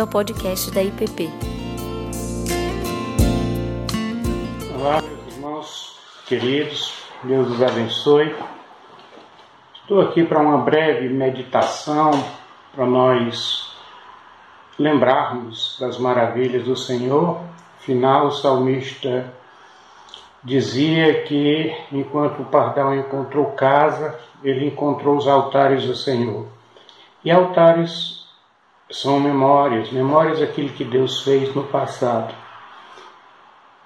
bem-vindo ao podcast da IPP. Olá, meus irmãos queridos, Deus os abençoe. Estou aqui para uma breve meditação para nós lembrarmos das maravilhas do Senhor. Afinal, o salmista dizia que enquanto o pardal encontrou casa, ele encontrou os altares do Senhor. E altares são memórias, memórias daquilo que Deus fez no passado.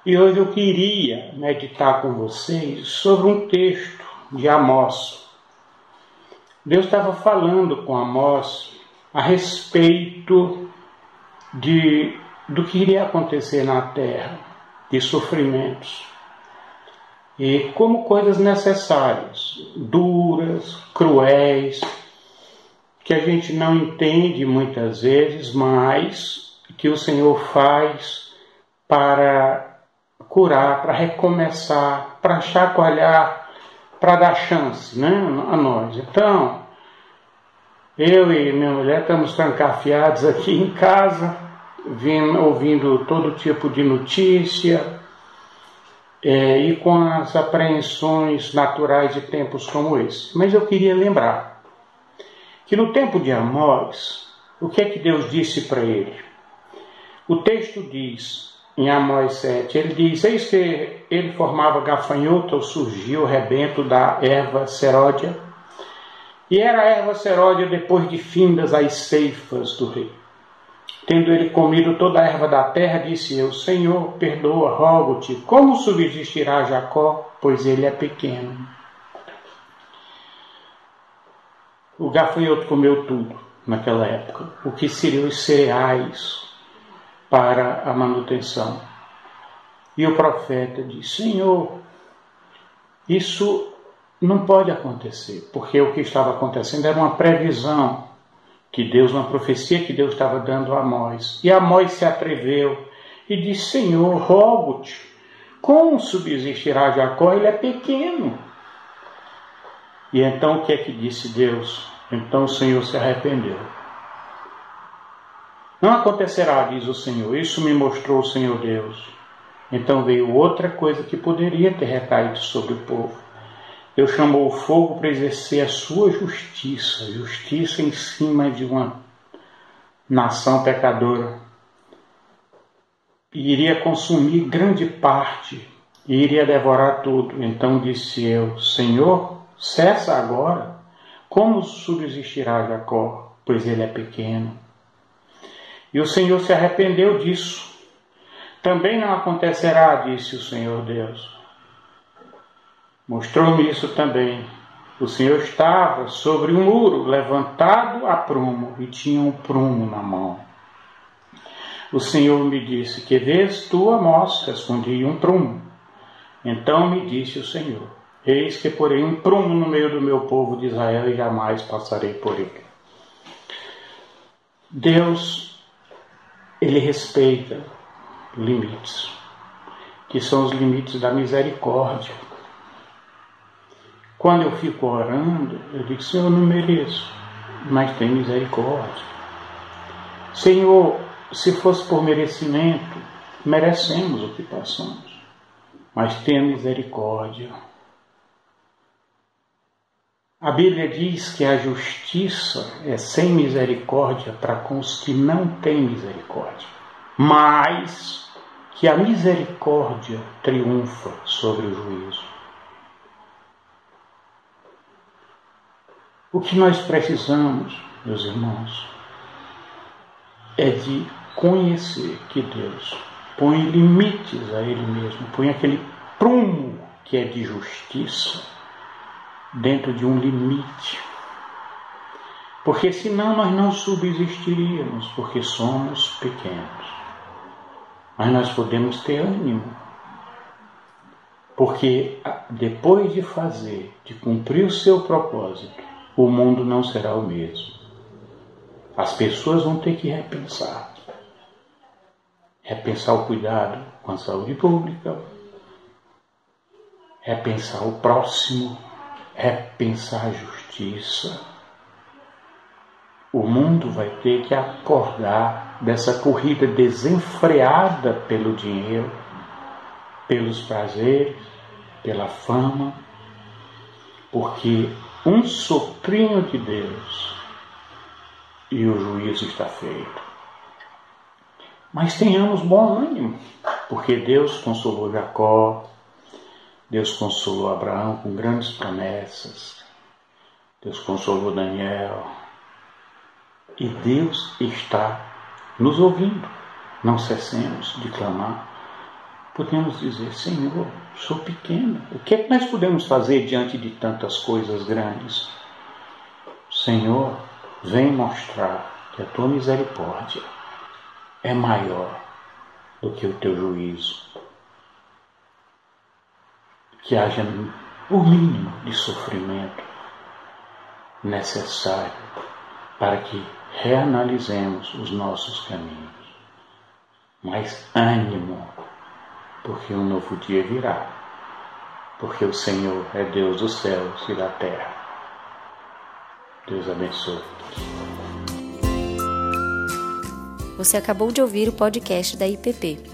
E hoje eu queria meditar com vocês sobre um texto de Amós. Deus estava falando com Amós a respeito de, do que iria acontecer na terra, de sofrimentos e como coisas necessárias, duras, cruéis, que a gente não entende muitas vezes, mas que o Senhor faz para curar, para recomeçar, para chacoalhar, para dar chance né, a nós. Então, eu e minha mulher estamos trancafiados aqui em casa, vindo, ouvindo todo tipo de notícia, é, e com as apreensões naturais de tempos como esse. Mas eu queria lembrar que no tempo de Amós, o que é que Deus disse para ele? O texto diz, em Amós 7, ele diz: Eis que ele formava gafanhoto, surgiu o rebento da erva seródia, e era a erva seródia depois de findas as ceifas do rei. Tendo ele comido toda a erva da terra, disse eu: Senhor, perdoa, rogo-te, como subsistirá Jacó, pois ele é pequeno? O gafanhoto comeu tudo naquela época, o que seriam os cereais para a manutenção. E o profeta disse: Senhor, isso não pode acontecer, porque o que estava acontecendo era uma previsão que Deus, uma profecia que Deus estava dando a Amós. E Amós se atreveu e disse: Senhor, rogo-te, como subsistirá Jacó? Ele é pequeno. E então o que é que disse Deus? Então o Senhor se arrependeu. Não acontecerá, diz o Senhor, isso me mostrou o Senhor Deus. Então veio outra coisa que poderia ter recaído sobre o povo. Deus chamou o fogo para exercer a sua justiça, justiça em cima de uma nação pecadora. E iria consumir grande parte e iria devorar tudo. Então disse eu: Senhor, cessa agora. Como subsistirá Jacó, pois ele é pequeno? E o Senhor se arrependeu disso. Também não acontecerá, disse o Senhor Deus Mostrou-me isso também. O Senhor estava sobre um muro, levantado a prumo, e tinha um prumo na mão. O Senhor me disse: Que vês tu, Amós? Respondi: Um prumo. Então me disse o Senhor: Eis que porei um prumo no meio do meu povo de Israel e jamais passarei por ele. Deus, ele respeita limites, que são os limites da misericórdia. Quando eu fico orando, eu digo, Senhor, eu não mereço, mas tem misericórdia. Senhor, se fosse por merecimento, merecemos o que passamos, mas tenha misericórdia. A Bíblia diz que a justiça é sem misericórdia para com os que não têm misericórdia, mas que a misericórdia triunfa sobre o juízo. O que nós precisamos, meus irmãos, é de conhecer que Deus põe limites a Ele mesmo, põe aquele prumo que é de justiça dentro de um limite. Porque senão nós não subsistiríamos, porque somos pequenos. Mas nós podemos ter ânimo. Porque depois de fazer, de cumprir o seu propósito, o mundo não será o mesmo. As pessoas vão ter que repensar. Repensar o cuidado com a saúde pública, repensar o próximo, repensar a justiça. O mundo vai ter que acordar dessa corrida desenfreada pelo dinheiro, pelos prazeres, pela fama, porque um soprinho de Deus e o juízo está feito. Mas tenhamos bom ânimo, porque Deus consolou Jacó, Deus consolou Abraão com grandes promessas, Deus consolou Daniel, e Deus está nos ouvindo. Não cessemos de clamar. Podemos dizer, Senhor, sou pequeno. O que é que nós podemos fazer diante de tantas coisas grandes? Senhor, vem mostrar que a tua misericórdia é maior do que o teu juízo. Que haja o mínimo de sofrimento necessário para que reanalisemos os nossos caminhos. Mas ânimo, porque um novo dia virá, porque o Senhor é Deus dos céus e da terra. Deus abençoe. Você acabou de ouvir o podcast da IPP.